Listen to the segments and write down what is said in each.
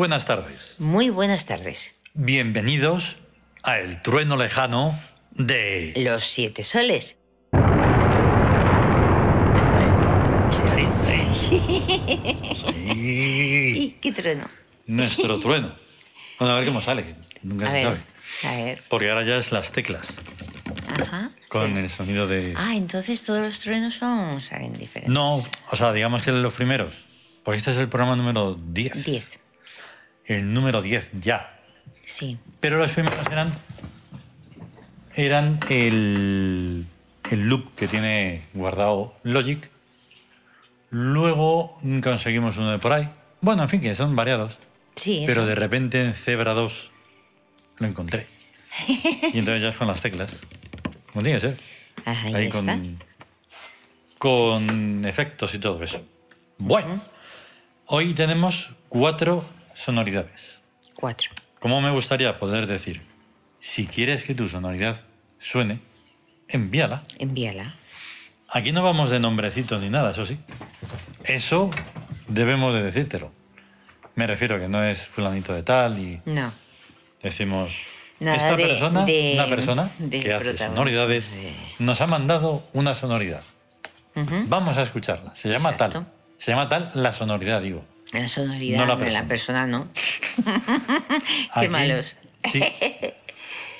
buenas tardes. Muy buenas tardes. Bienvenidos a El Trueno Lejano de... Los siete soles. Sí, sí. Sí. ¿Y qué trueno? Nuestro trueno. Bueno, a ver cómo sale, nunca A se ver, sabe. a ver. Porque ahora ya es las teclas, Ajá. con sí. el sonido de... Ah, entonces todos los truenos son salen diferentes. No, o sea, digamos que los primeros. Pues este es el programa número 10. Diez. El número 10 ya. Sí. Pero los primeros eran eran el, el loop que tiene guardado Logic. Luego conseguimos uno de por ahí. Bueno, en fin, que son variados. Sí, Pero eso. de repente en Zebra 2 lo encontré. Y entonces ya es con las teclas. Como tiene que ser. Ahí, Ahí está. con, con efectos y todo eso. Bueno, hoy tenemos cuatro sonoridades. Cuatro. ¿Cómo me gustaría poder decir? Si quieres que tu sonoridad suene, envíala. Envíala. Aquí no vamos de nombrecitos ni nada, eso sí. Eso debemos de decírtelo. Me refiero que no es fulanito de tal y No. decimos... Nada esta de- persona, de- una persona de que hace sonoridades, de- nos ha mandado una sonoridad. Vamos a escucharla. Se llama tal. Se llama tal la sonoridad, digo. La sonoridad No la de la persona. ¿no? Qué malos. Sí.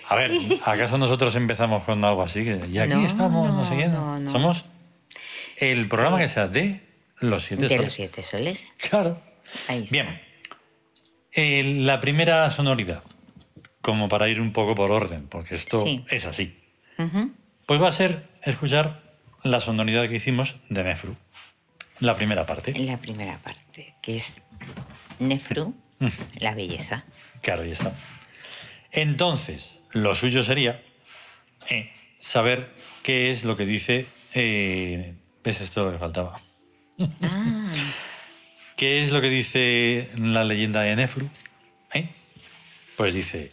A ver, ¿acaso nosotros empezamos con algo así? Y aquí No, estamos, no, no, sé qué. no, no. Somos el programa que sea de los siete De soles. los siete soles. Claro. Ahí está. Bien. Eh, la primera sonoridad, como para ir un poco por orden, porque esto Sí. es así. Pues va a ser escuchar la sonoridad que hicimos de Nefru. La primera parte. La primera parte, que es Nefru, Mm. la belleza. Claro, ya está. Entonces, lo suyo sería eh, saber qué es lo que dice. eh, ¿Ves esto lo que faltaba? Ah, ¿Qué es lo que dice la leyenda de Nefru? ¿Eh? Pues dice: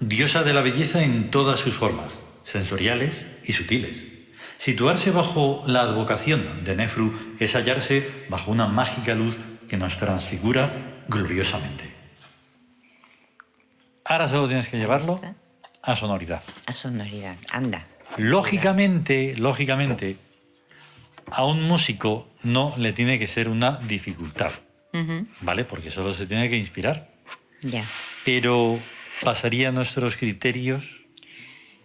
Diosa de la belleza en todas sus formas, sensoriales y sutiles. Situarse bajo la advocación de Nefru es hallarse bajo una mágica luz que nos transfigura gloriosamente. Ahora solo tienes que llevarlo a sonoridad. a sonoridad. Anda. Lógicamente, lógicamente, a un músico no le tiene que ser una dificultad. ¿vale? Porque solo se tiene que inspirar. Ya. Pero pasaría nuestros criterios,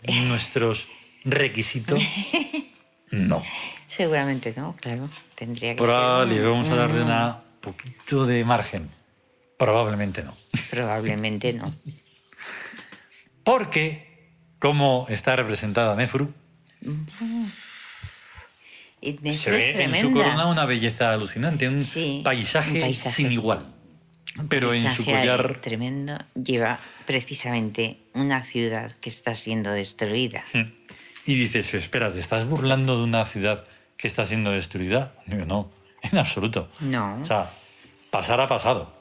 nuestros requisitos. No. Seguramente no, claro. Tendría que Por ser. un- vamos a darle un- una poquito de margen. Probablemente no. Probablemente no. Porque, como está representada Nefru, Y se es ve en su corona una belleza alucinante, un, Sí, paisaje, un paisaje. sin igual. Un Pero en su collar Tremendo. Lleva precisamente una ciudad que está siendo destruida. Y dices, espera, ¿te estás burlando de una ciudad que está siendo destruida? Digo, no, en absoluto. No. O sea, pasar ha pasado.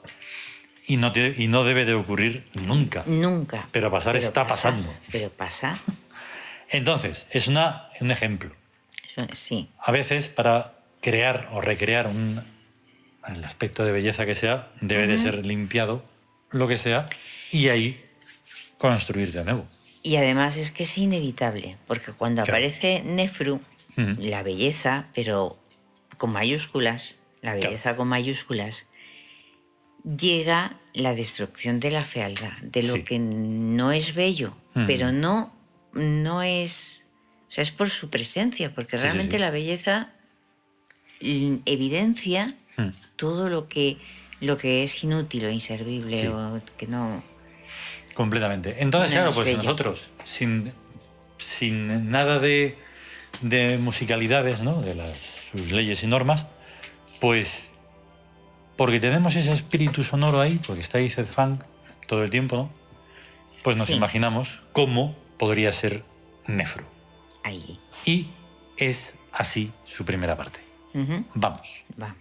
Y no, te- y no debe de ocurrir nunca. Nunca. Pero pasar está pasa, pasando. Pero pasa. Entonces, es una, un ejemplo. Sí. A veces, para crear o recrear un, el aspecto de belleza que sea, debe de ser limpiado, lo que sea, y ahí construir de nuevo. Y además es que es inevitable, porque cuando Claro. aparece Nefru, la belleza, pero con mayúsculas, la Claro. belleza con mayúsculas, llega la destrucción de la fealdad, de lo Sí. que no es bello, pero no, no es... O sea, es por su presencia, porque sí, realmente sí. la belleza evidencia todo lo que, lo que es inútil o inservible o que no... Completamente. Entonces, claro, es pues bello. nosotros, sin, sin nada de, de musicalidades, ¿no? De las, sus leyes y normas, pues porque tenemos ese espíritu sonoro ahí, porque está ahí Zed Funk todo el tiempo, ¿no? Pues nos Sí. imaginamos cómo podría ser Nefru. Ahí. Y es así su primera parte. Vamos. Vamos.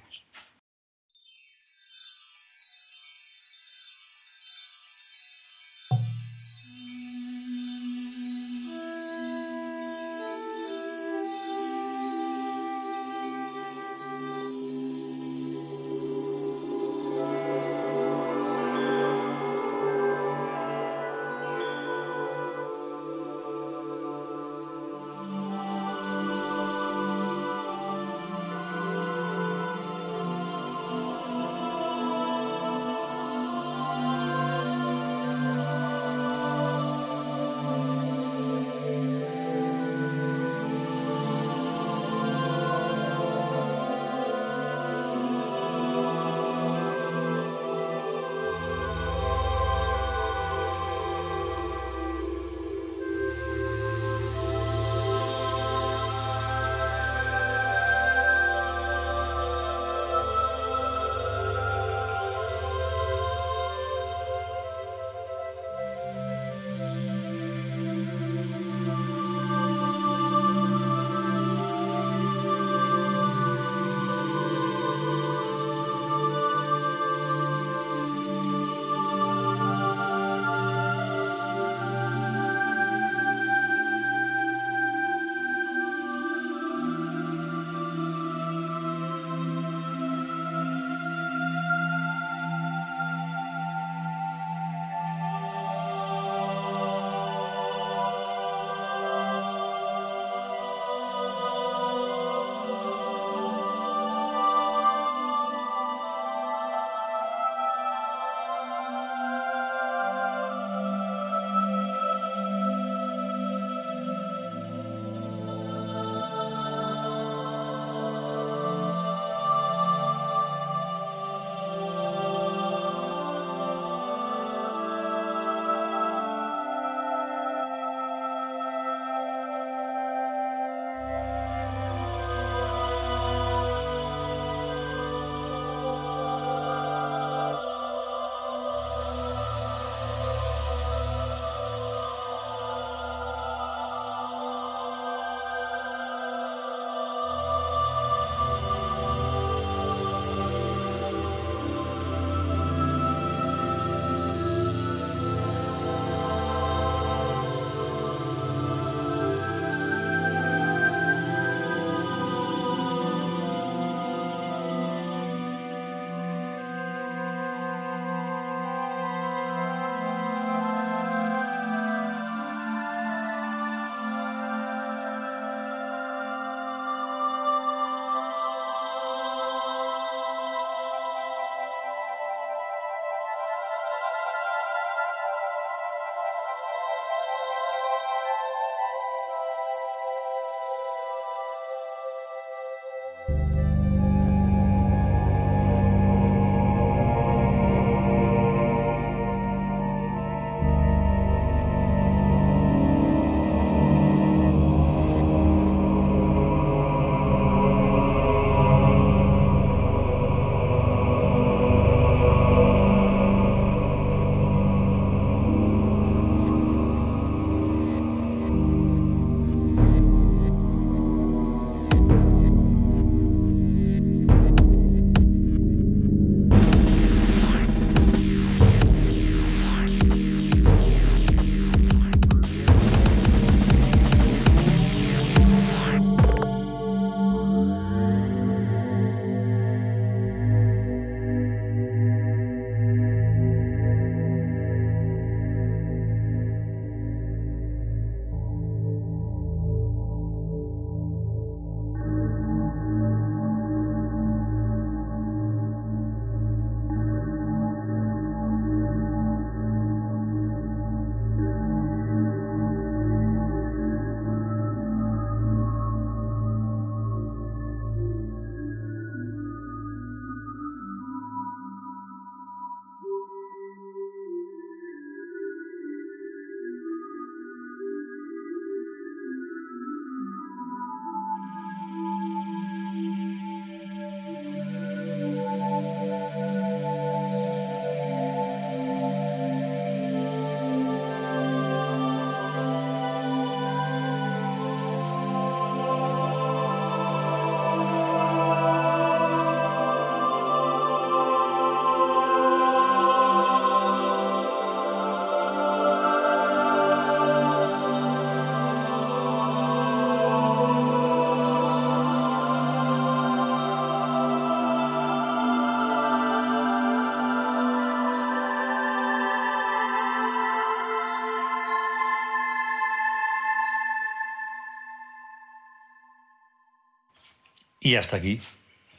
Y hasta aquí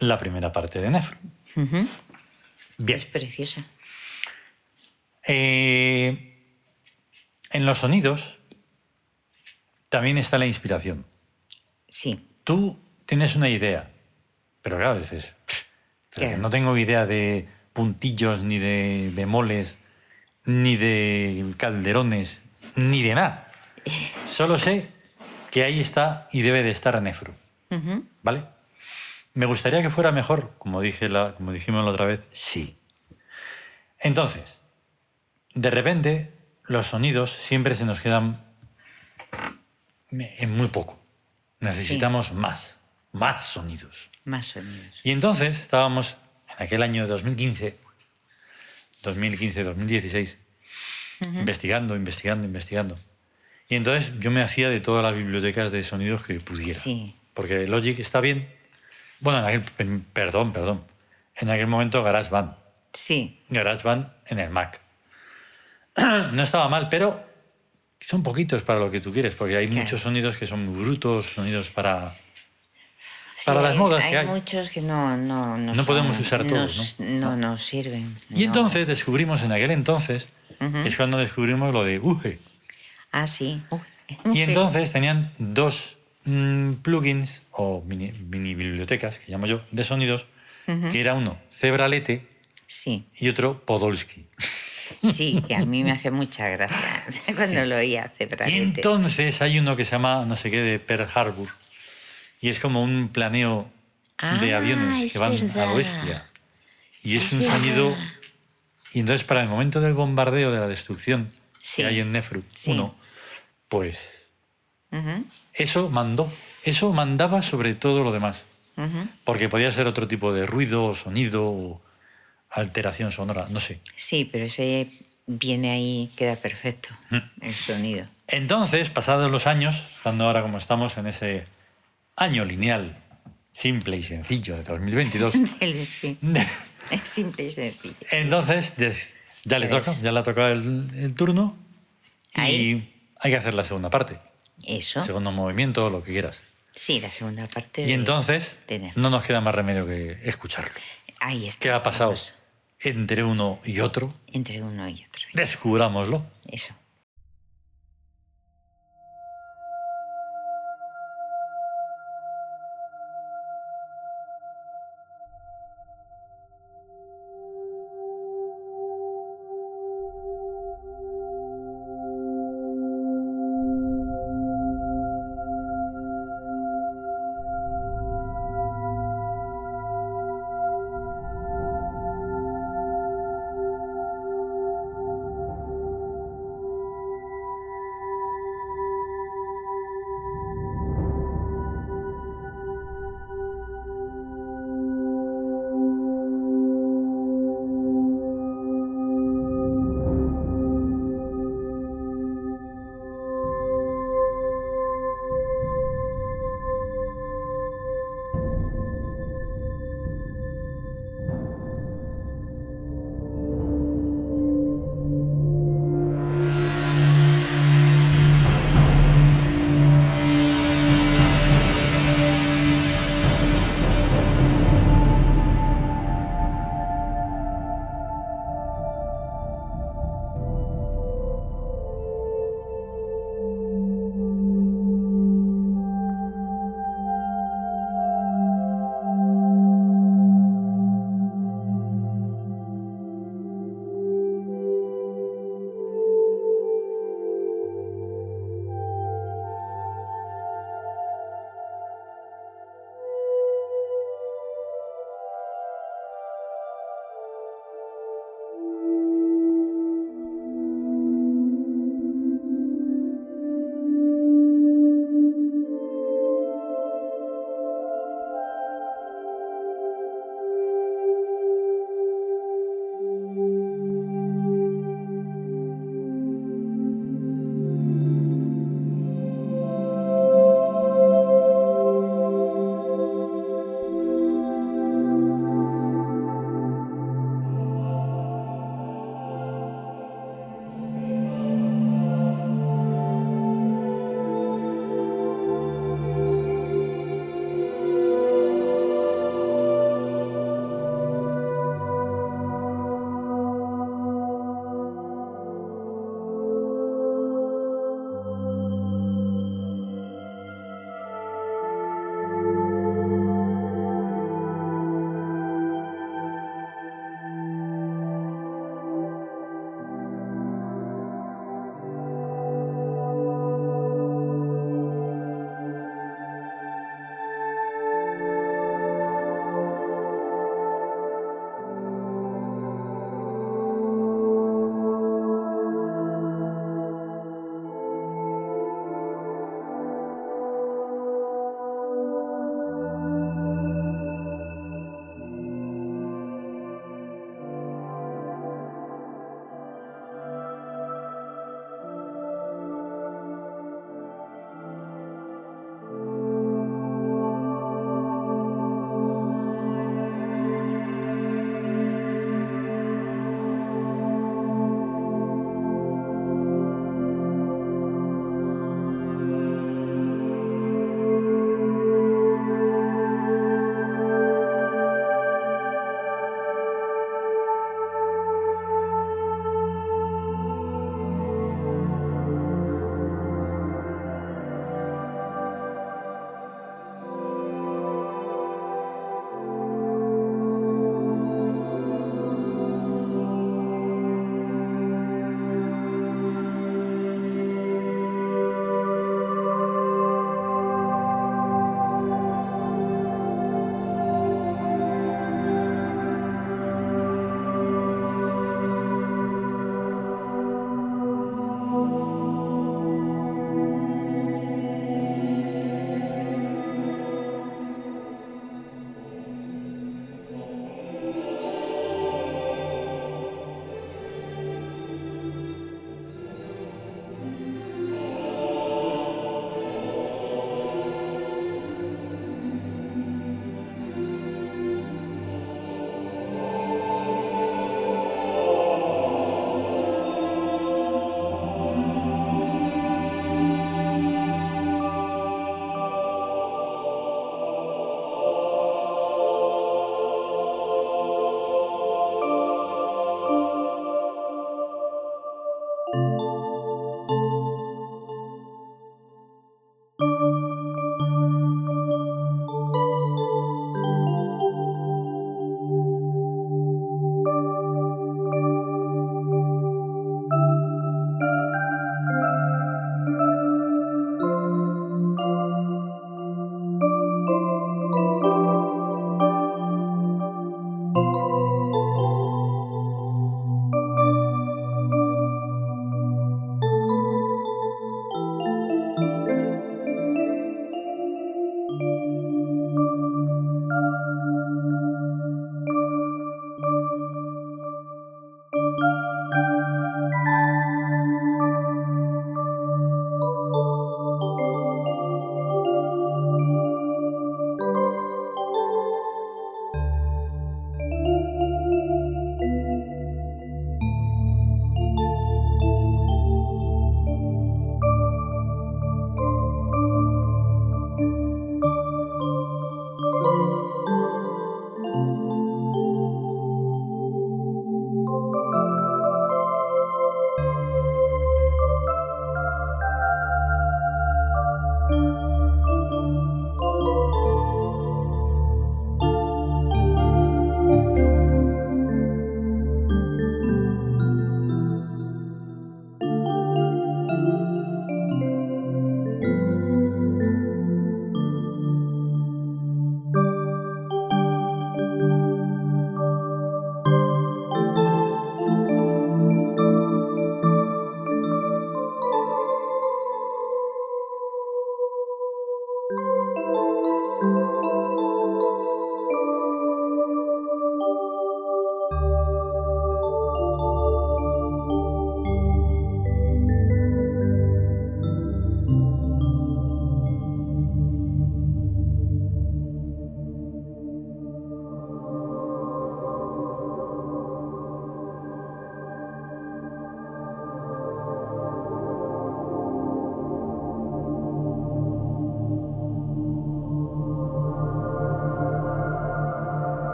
la primera parte de Nefru. Ujú. Bien. Es preciosa. Eh, en los sonidos también está la inspiración. Sí, Tú tienes una idea, pero claro, dices, "Pff, pero que Claro. no tengo idea de puntillos, ni de bemoles, ni de calderones, ni de nada. Solo sé que ahí está y debe de estar Nefru. ¿vale? Me gustaría que fuera mejor, como, dije la, como dijimos la otra vez, sí. Entonces, de repente, los sonidos siempre se nos quedan en muy poco. Necesitamos más, más sonidos. más sonidos. Y entonces estábamos en aquel año 2015, 2015-2016, investigando, investigando, investigando. Y entonces yo me hacía de todas las bibliotecas de sonidos que pudiera. Sí. Porque Logic está bien. Bueno, en aquel, perdón, perdón. En aquel momento GarageBand. Sí, GarageBand en el Mac. No estaba mal, pero son poquitos para lo que tú quieres, porque hay Claro. muchos sonidos que son muy brutos, sonidos para... Sí, Para las modas hay que hay. muchos que no no No son- podemos usar todos, nos- ¿no? No nos sirven. Y no. entonces descubrimos en aquel entonces, es cuando descubrimos lo de UGE. Ah, sí. Y entonces tenían dos mm, plugins o mini, mini bibliotecas, que llamo yo, de sonidos, que era uno Zebralete Sí, y otro Podolsky. sí, que a mí me hace mucha gracia cuando lo oía hace Y entonces hay uno que se llama no sé qué de Pearl Harbor y es como un planeo de Ah, aviones es que van verdad. al oeste. Y es, Es un verdad. sonido... Y entonces para el momento del bombardeo, de la destrucción Sí. que hay en Nefru Sí. 1, pues eso mandó. Eso mandaba sobre todo lo demás. Porque podía ser otro tipo de ruido, sonido, o alteración sonora, no sé. Sí, pero ese viene ahí, queda perfecto, Mm. el sonido. Entonces, pasados los años, estando ahora como estamos en ese año lineal simple y sencillo de 2022, El- sí, es simple y sencillo. entonces ya le toca, ya le ha tocado el, el turno y Ahí. hay que hacer la segunda parte, Eso, segundo movimiento, lo que quieras. Sí, la segunda parte. Y de- entonces no nos queda más remedio que escucharlo. Ahí está. ¿Qué ha pasado entre uno y otro? Entre uno y otro. Descubrámoslo. Eso.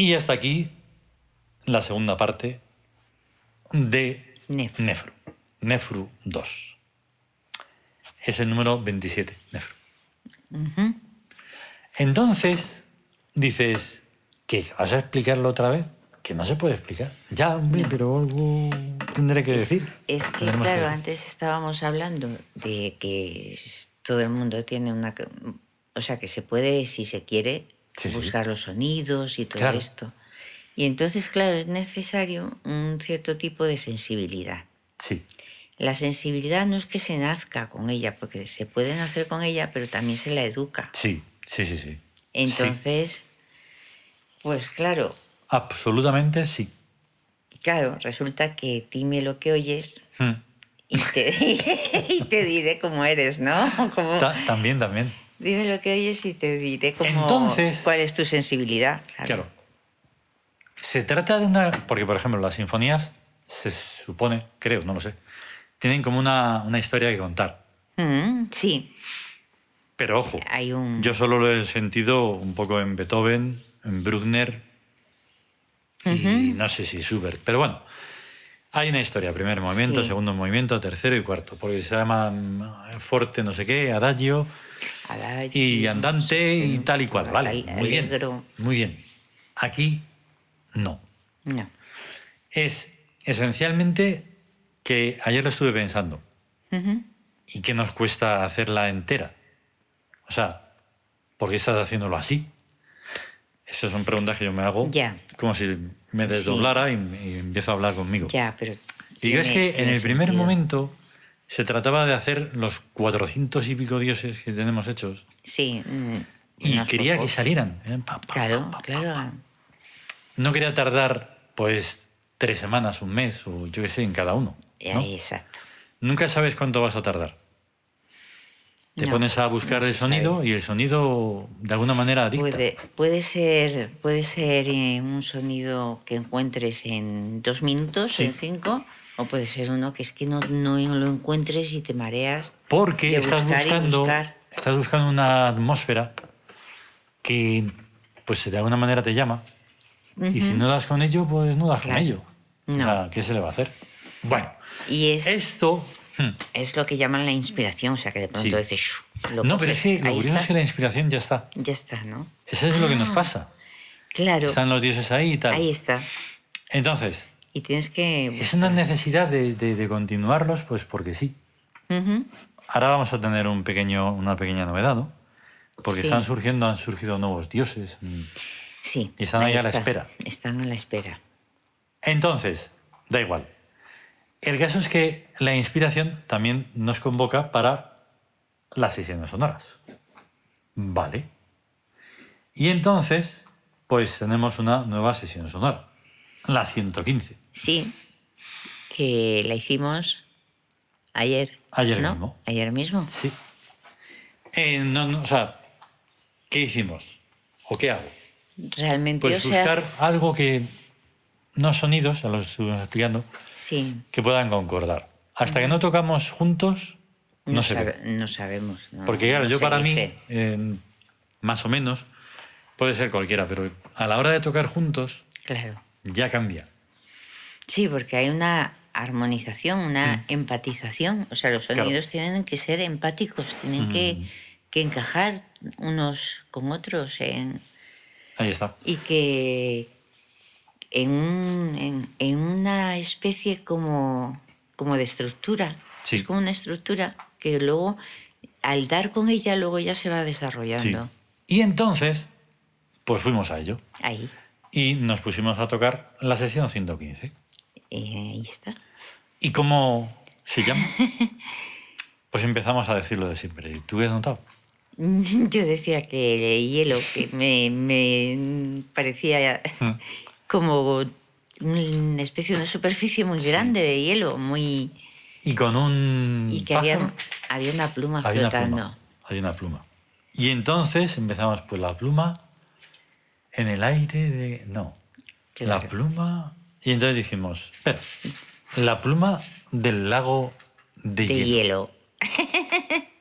Y hasta aquí la segunda parte de Nefru. Nefru. Nefru 2. Es el número 27, Nefru. Entonces, dices, ¿qué? ¿Vas a explicarlo otra vez? Que no se puede explicar. Ya, hombre, pero algo tendré que Es, decir. es que, claro, antes estábamos hablando de que todo el mundo tiene una... O sea, que se puede, si se quiere, Sí, sí. buscar los sonidos y todo Claro. esto. Y entonces, claro, es necesario un cierto tipo de sensibilidad. Sí, La sensibilidad no es que se nazca con ella, porque se puede nacer con ella, pero también se la educa. sí, sí, sí, sí. Sí, Entonces, pues claro, absolutamente sí. claro, resulta que dime lo que oyes Hmm. y te, y te diré cómo eres, ¿no? Como, Ta- también, también. Dime lo que oyes y te diré cómo, Entonces- cuál es tu sensibilidad. Claro. Se trata de una... Porque, por ejemplo, las sinfonías, se supone, creo, no lo sé, tienen como una, una historia que contar. Mm, sí, Pero ojo, hay un... yo solo lo he sentido un poco en Beethoven, en Bruckner y no sé si Schubert. Pero bueno, hay una historia, primer movimiento, Sí. segundo movimiento, tercero y cuarto, porque se llama mm, forte no sé qué, adagio Adagio, y andante y tal y cual. Vale, al- muy bien. Muy bien. Aquí no. No. Es esencialmente que ayer lo estuve pensando. ¿Y qué nos cuesta hacerla entera? O sea, ¿por qué estás haciéndolo así? Esas son preguntas que yo me hago Ya. como si me Sí. desdoblara y, y empiezo a hablar conmigo. Ya, pero... Y es que en el primer sentido. momento se trataba de hacer los cuatrocientos y pico dioses que tenemos hechos Sí. mm, y quería que salieran. Eh, pa, pa, Claro, pa. claro. No quería tardar pues tres semanas, un mes o yo qué sé en cada uno. ¿no? Ahí, exacto. Nunca sabes cuánto vas a tardar. Te No, pones a buscar no el sonido sabe. y el sonido de alguna manera dicta. Puede, puede ser, puede ser eh, un sonido que encuentres en dos minutos, Sí. en cinco, o puede ser uno que es que no, no lo encuentres y te mareas. Porque estás buscando, estás buscando una atmósfera que pues de alguna manera te llama. Y si no das con ello, pues no das Claro. con ello. O No. sea, ¿qué se le va a hacer? Bueno, Y es, esto... hmm, es lo que llaman la inspiración, o sea que de pronto Sí. dices, lo no, pero es que lo ahí curioso está, es que la inspiración ya está. ya está, ¿no? Eso es lo que nos pasa. Claro, Están los dioses ahí y tal. ahí está. Entonces, Y tienes que... es una necesidad de, de- de continuarlos, pues porque sí. Ahora vamos a tener un pequeño, una pequeña novedad, ¿no? Porque Sí. están surgiendo, han surgido nuevos dioses. mm. Sí. Y están ahí a la espera. Están a la espera. Entonces, da igual. El caso es que la inspiración también nos convoca para las sesiones sonoras. Vale. Y entonces, pues tenemos una nueva sesión sonora. La 115. Sí, que la hicimos ayer. Ayer ¿no? mismo. Ayer mismo. Sí. Eh, no, no, o sea, ¿qué hicimos? ¿O qué hago? Realmente, Pues o sea, buscar algo que no sonidos, ya lo estuvimos explicando, sí, que puedan concordar. Hasta que no tocamos juntos, no, no, se ve. sabe- no sabemos. no- Porque claro, yo para dice. mí, eh, más o menos, puede ser cualquiera, pero a la hora de tocar juntos, Claro. ya cambia. Sí, porque hay una armonización, una empatización. O sea, los Mm. Claro. Mm. sonidos tienen que ser empáticos, tienen que, que encajar unos con otros en, Ahí está. y que en, un- en, en una especie como, como de estructura. Sí. Es como una estructura que luego, al dar con ella, luego ya se va Sí. desarrollando. Y entonces, pues fuimos a ello. Ahí, Y nos pusimos a tocar la sesión 115. eh, ahí está. ¿Y cómo se llama? Pues empezamos a decirlo de siempre. ¿Tú qué has notado? Yo decía que el hielo, que me, me parecía Mm. Como una especie de una superficie muy grande de hielo, muy Y con un y que había, había una pluma había una flotando. pluma. Había una pluma. Y entonces empezamos, pues la pluma en el aire de... No, la Claro. pluma... Y entonces dijimos, espera, la pluma del lago de, de hielo. hielo.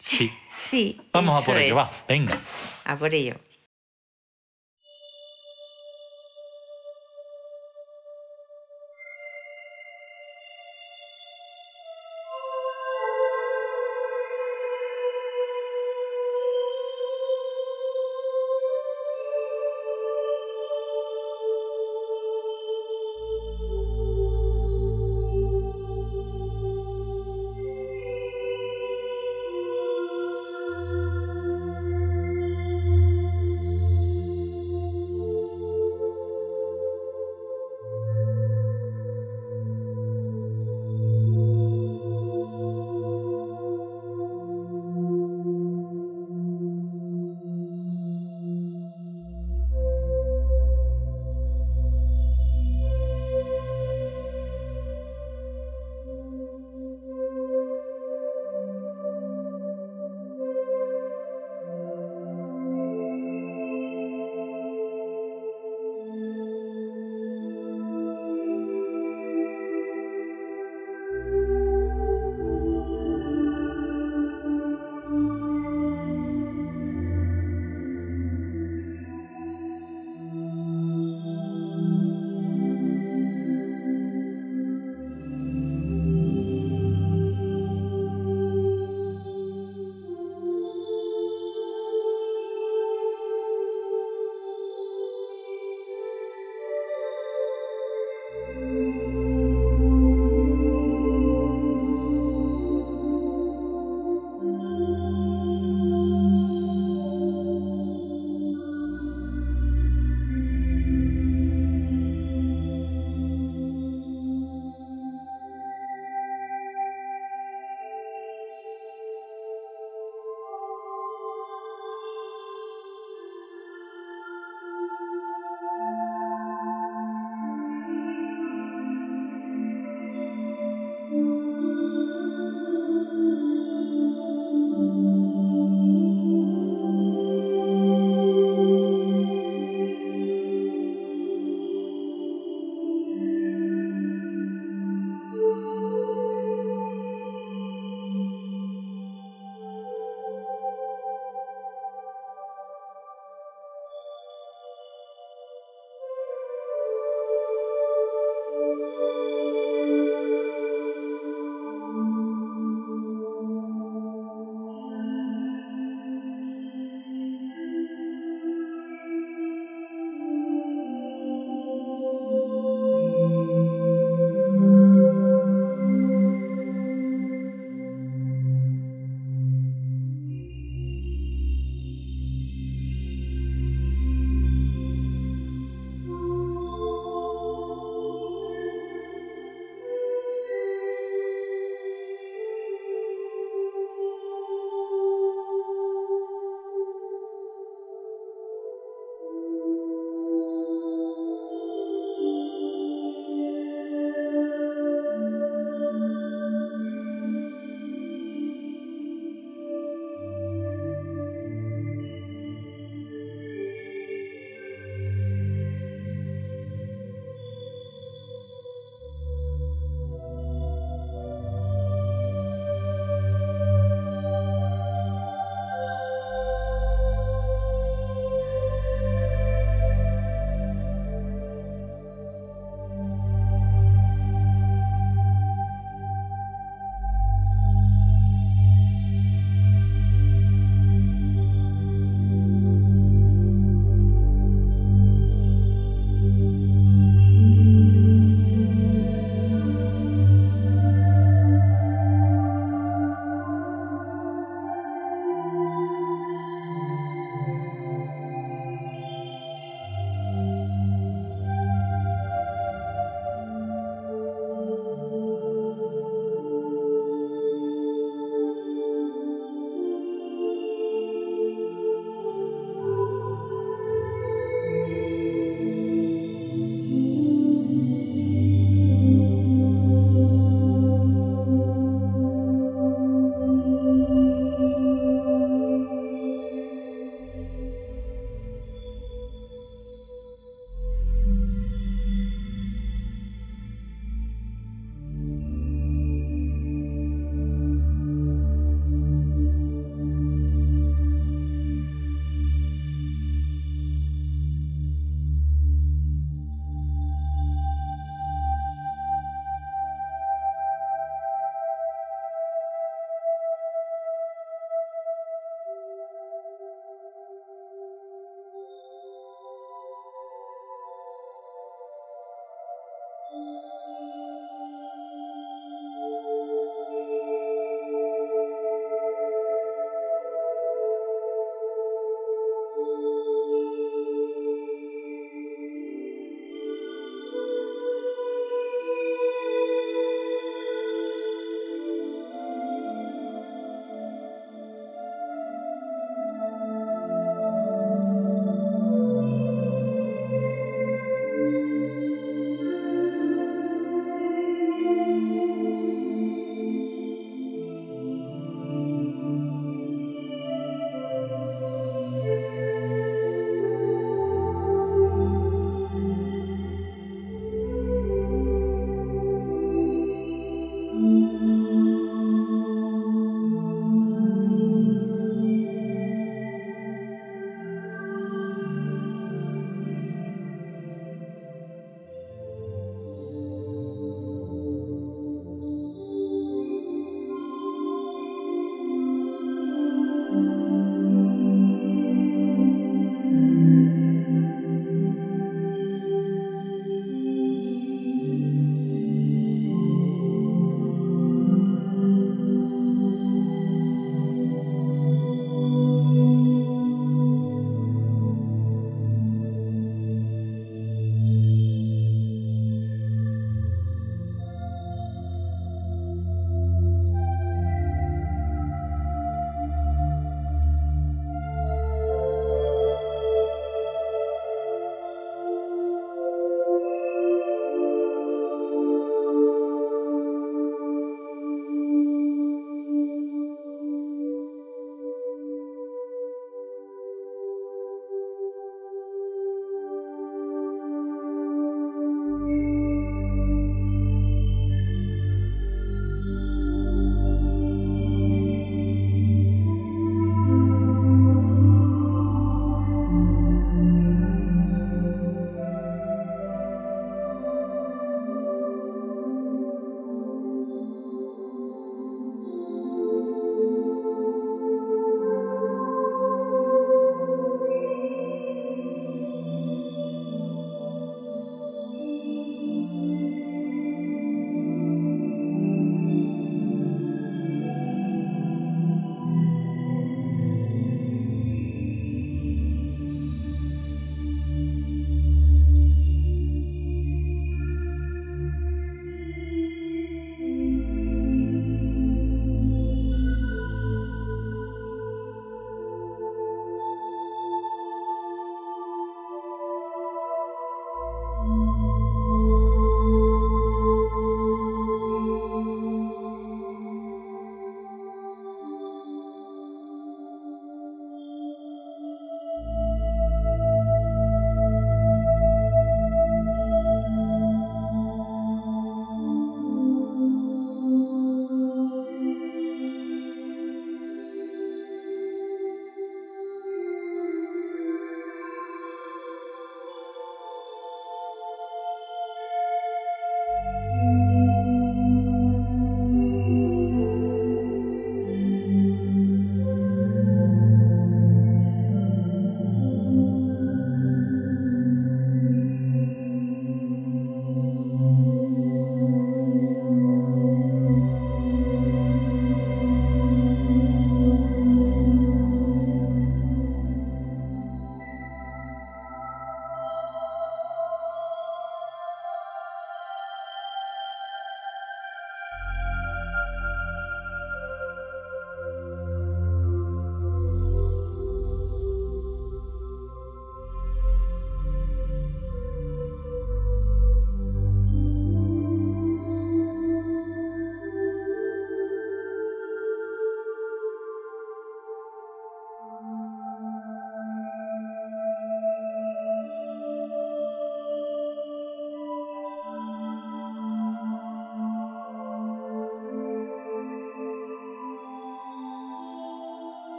Sí. Sí, Vamos a por ello, es. va, venga. A por ello.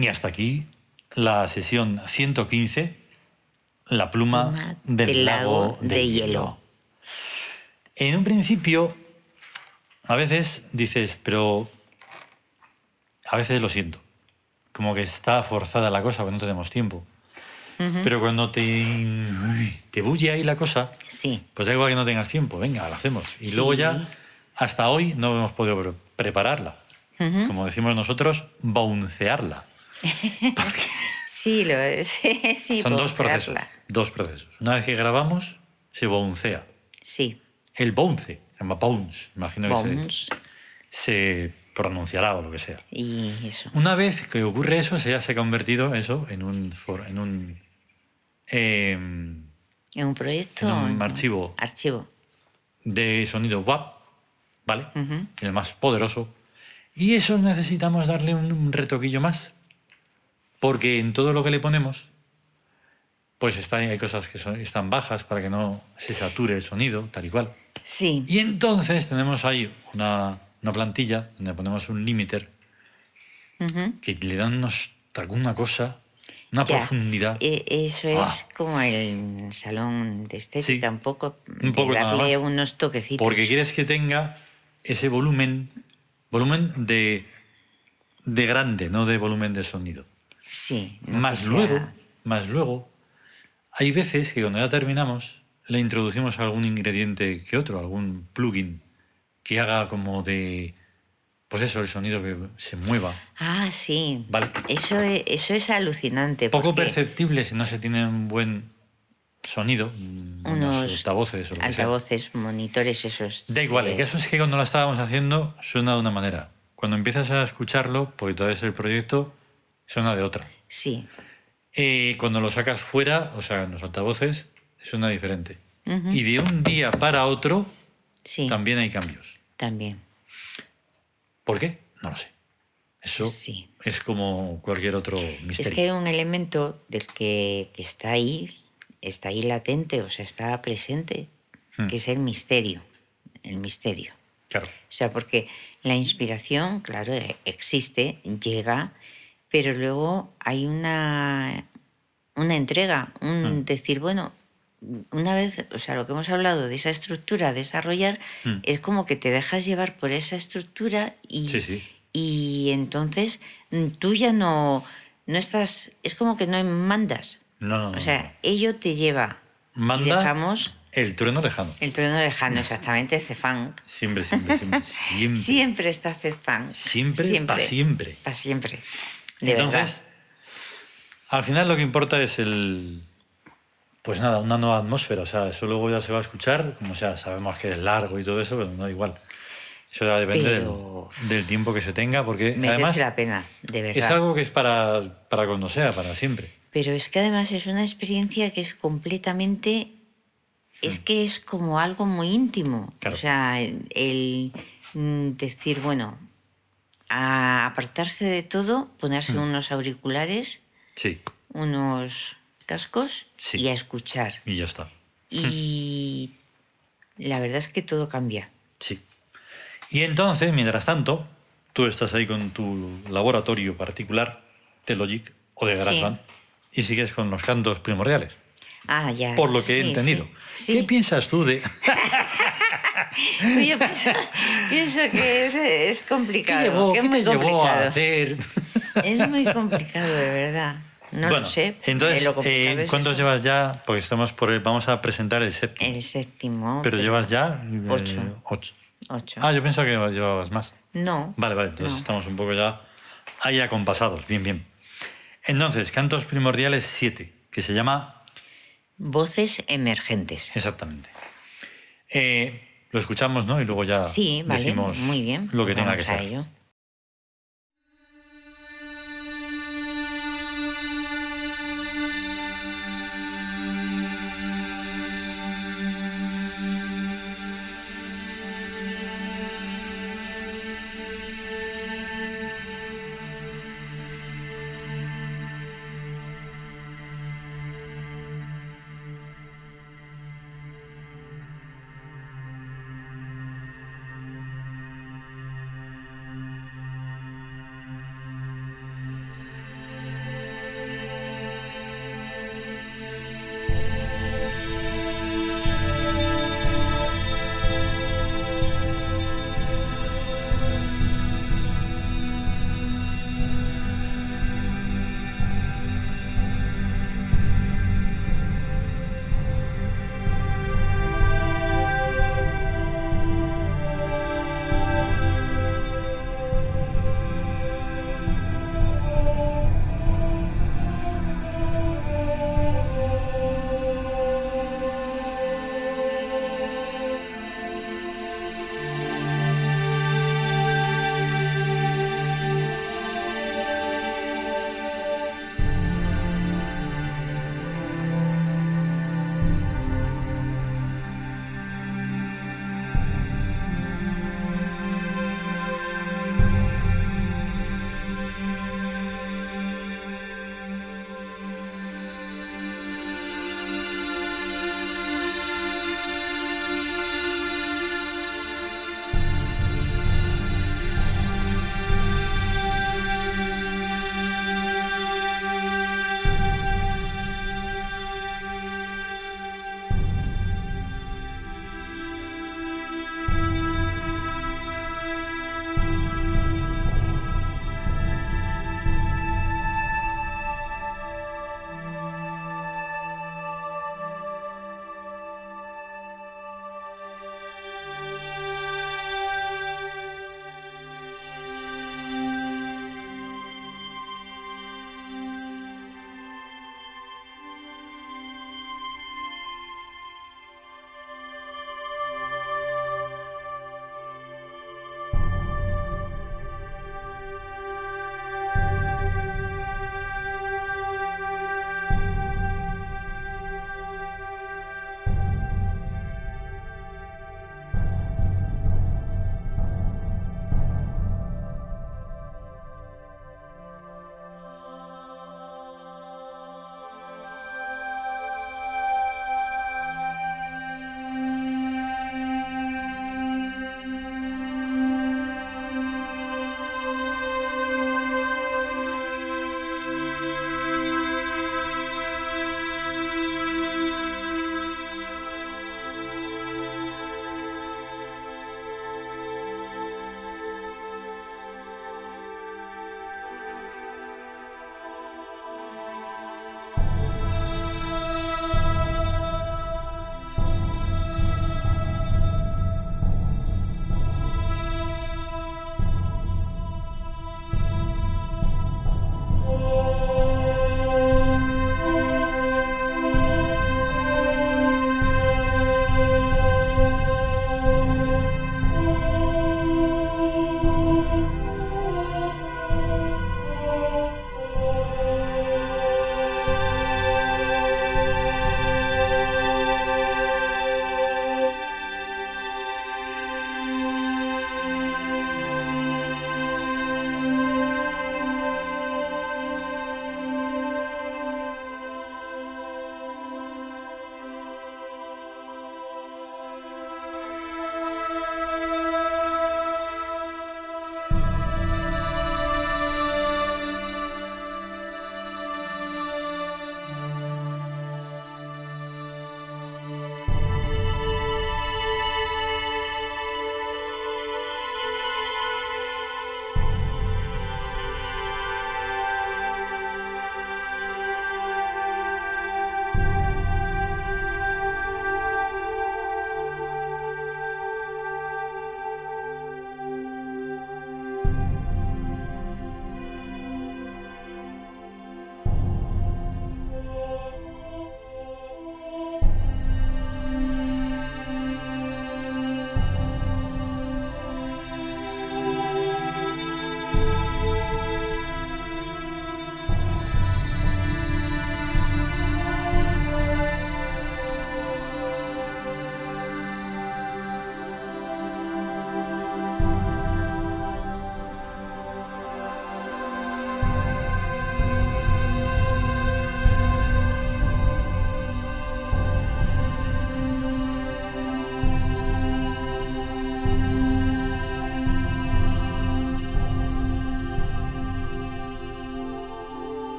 Y hasta aquí la sesión 115, la pluma, Pluma del, del lago, lago de, de hielo. hielo. En un principio, a veces dices, pero a veces lo siento. Como que está forzada la cosa, porque no tenemos tiempo. Pero cuando te, te bulle ahí la cosa, Sí, pues da igual que no tengas tiempo, venga, la hacemos. Y Sí. luego ya, hasta hoy, no hemos podido pre- prepararla. Como decimos nosotros, bouncearla. Sí, lo sí, sí, Son dos procesos. Dos procesos. Una vez que grabamos, se bouncea. Sí. El bounce, se llama bounce, imagino que se, Bounce. se pronunciará o lo que sea. Y eso. Una vez que ocurre eso, se ya se ha convertido eso en un, en un, em, ¿En un proyecto? En un archivo. Archivo. de sonido WAP, ¿vale? El más poderoso. Y eso necesitamos darle un, un retoquillo más. Porque en todo lo que le ponemos, pues está, hay cosas que son, están bajas para que no se sature el sonido, tal y cual. Sí. Y entonces tenemos ahí una, una plantilla donde ponemos un limiter que le da unos, alguna cosa, una Ya. profundidad. E- Eso Ah. es como el salón de estética, Sí. un poco. Un poco de nada darle más. unos toquecitos. Porque quieres que tenga ese volumen, volumen de, de grande, no de volumen de sonido. Sí. Más luego, más luego, hay veces que cuando ya terminamos, le introducimos algún ingrediente que otro, algún plugin que haga como de, pues eso, el sonido que se mueva. Ah, sí. Vale. Eso es, eso es alucinante. Poco perceptible si no se tiene un buen sonido, unos, Unos altavoces o lo. Altavoces, monitores, esos. Da igual, el caso es que cuando lo estábamos haciendo suena de una manera. Cuando empiezas a escucharlo, porque todavía es el proyecto, suena de otra. Sí. Eh, cuando lo sacas fuera, o sea, en los altavoces, suena diferente. Y de un día para otro Sí. también hay cambios. También. ¿Por qué? No lo sé. Eso Sí. es como cualquier otro Es misterio. que hay un elemento del que, que está ahí, está ahí latente, o sea, está presente, Hmm. que es el misterio. El misterio. Claro. O sea, porque la inspiración, claro, existe, llega, pero luego hay una, una entrega, un Mm. decir, bueno, una vez, o sea, lo que hemos hablado de esa estructura, desarrollar, Mm. es como que te dejas llevar por esa estructura y, Sí, sí. y entonces mm, tú ya no, no estás, es como que no mandas. No, no, no. O sea, ello te lleva. Manda Y dejamos el trueno lejano. el trueno lejano, exactamente, Cefán. Siempre, siempre, siempre. Siempre. Siempre está Cefán. Siempre, pa' siempre. Para siempre. De Entonces, verdad. al final lo que importa es el. Pues nada, una nueva atmósfera. O sea, eso luego ya se va a escuchar, como sea, sabemos que es largo y todo eso, pero no igual. Eso ya depende del- Pero- del, tiempo que se tenga, porque Merece además la pena, de verdad. es algo que es para, para cuando sea, para siempre. Pero es que además es una experiencia que es completamente. Es que es como algo muy íntimo. Claro. O sea, el, decir, bueno, a apartarse de todo, ponerse Mm. unos auriculares, Sí, unos cascos Sí. y a escuchar. y ya está. Y la verdad es que todo cambia. Sí. Y entonces, mientras tanto, tú estás ahí con tu laboratorio particular de Logic o de GarageBand y sigues con los cantos primordiales. Ah, ya. Por lo que he entendido. ¿Qué piensas tú de.? Yo pienso, pienso que es, es ¿Qué, complicado. llevó, que es qué muy te llevó a complicado. hacer? Es muy complicado, de verdad. No bueno, lo sé. entonces, eh, lo complicado eh, ¿cuántos llevas ya? Porque estamos por el- vamos a presentar el séptimo. El séptimo. pero llevas ya. eh, Ocho. ocho. Ocho. Ah, yo pensaba que llevabas más. no. Vale, vale, entonces No. estamos un poco ya ahí acompasados. Bien, bien. Entonces, cantos primordiales 7, que se llama Voces emergentes. exactamente. Eh, lo escuchamos, ¿no? Y luego ya Sí, vale. decimos Muy bien. lo que tenga Vamos que a ser. ello.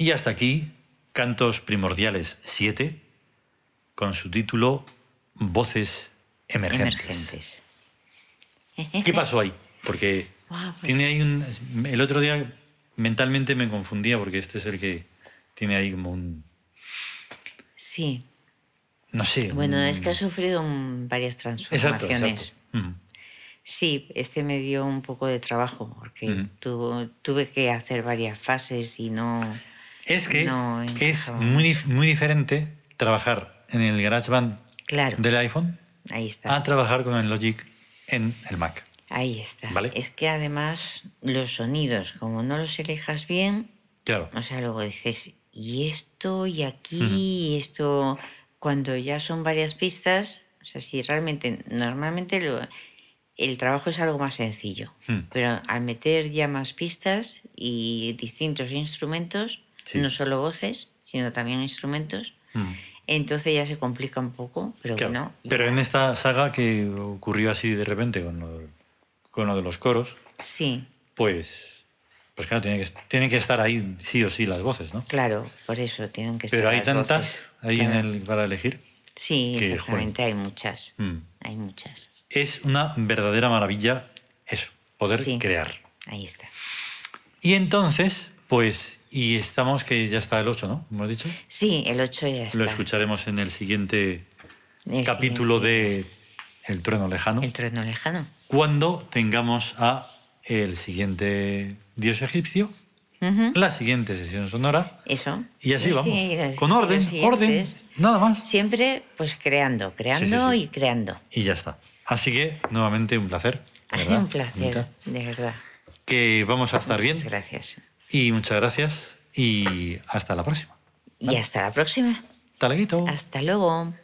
Y hasta aquí, Cantos Primordiales 7, con su título Voces Emergentes. Emergentes. ¿Qué pasó ahí? Porque pues- tiene ahí un... El otro día mentalmente me confundía porque este es el que tiene ahí como un... Sí. No sé. Bueno, un- es que ha sufrido un- varias Mm. Exacto, transformaciones. exacto. Sí, este me dio un poco de trabajo porque tu- tuve que hacer varias fases y no... Es que No es muy, muy diferente trabajar en el GarageBand Claro, del iPhone ahí está. a trabajar con el Logic en el Mac. Ahí está. Vale. Es que además los sonidos, como no los elijas bien, Claro. o sea, luego dices, y esto, y aquí, y esto, cuando ya son varias pistas, o sea, si realmente, normalmente lo- el trabajo es algo más sencillo, pero al meter ya más pistas y distintos instrumentos, Sí. no solo voces, sino también instrumentos, Mm. entonces ya se complica un poco, pero Claro. bueno. Pero en esta saga que ocurrió así de repente con lo, con lo de los coros, Sí, pues, pues claro, tiene que, tienen que estar ahí sí o sí las voces, ¿no? claro, por eso tienen que estar Pero hay las tantas voces, ahí claro. en el, para elegir. Sí, que, exactamente, hay muchas. Mm. Hay muchas. Es una verdadera maravilla eso, poder Sí. crear. Ahí está. Y entonces, pues, y estamos que ya está el 8, ¿no? Hemos dicho. Sí, el 8 ya está. Lo escucharemos en el siguiente El capítulo siguiente, de El trueno lejano, El trueno lejano. cuando tengamos a el siguiente dios egipcio, la siguiente sesión sonora, Eso. y así Sí, vamos. los- Con orden, orden, nada más. Siempre, pues creando, creando sí. y creando. Y ya está. Así que, nuevamente, un placer. Un placer, de verdad. Que vamos a estar Muchas bien. gracias. Y muchas gracias. Y hasta la próxima. Y hasta la próxima. Hasta luego. Hasta luego.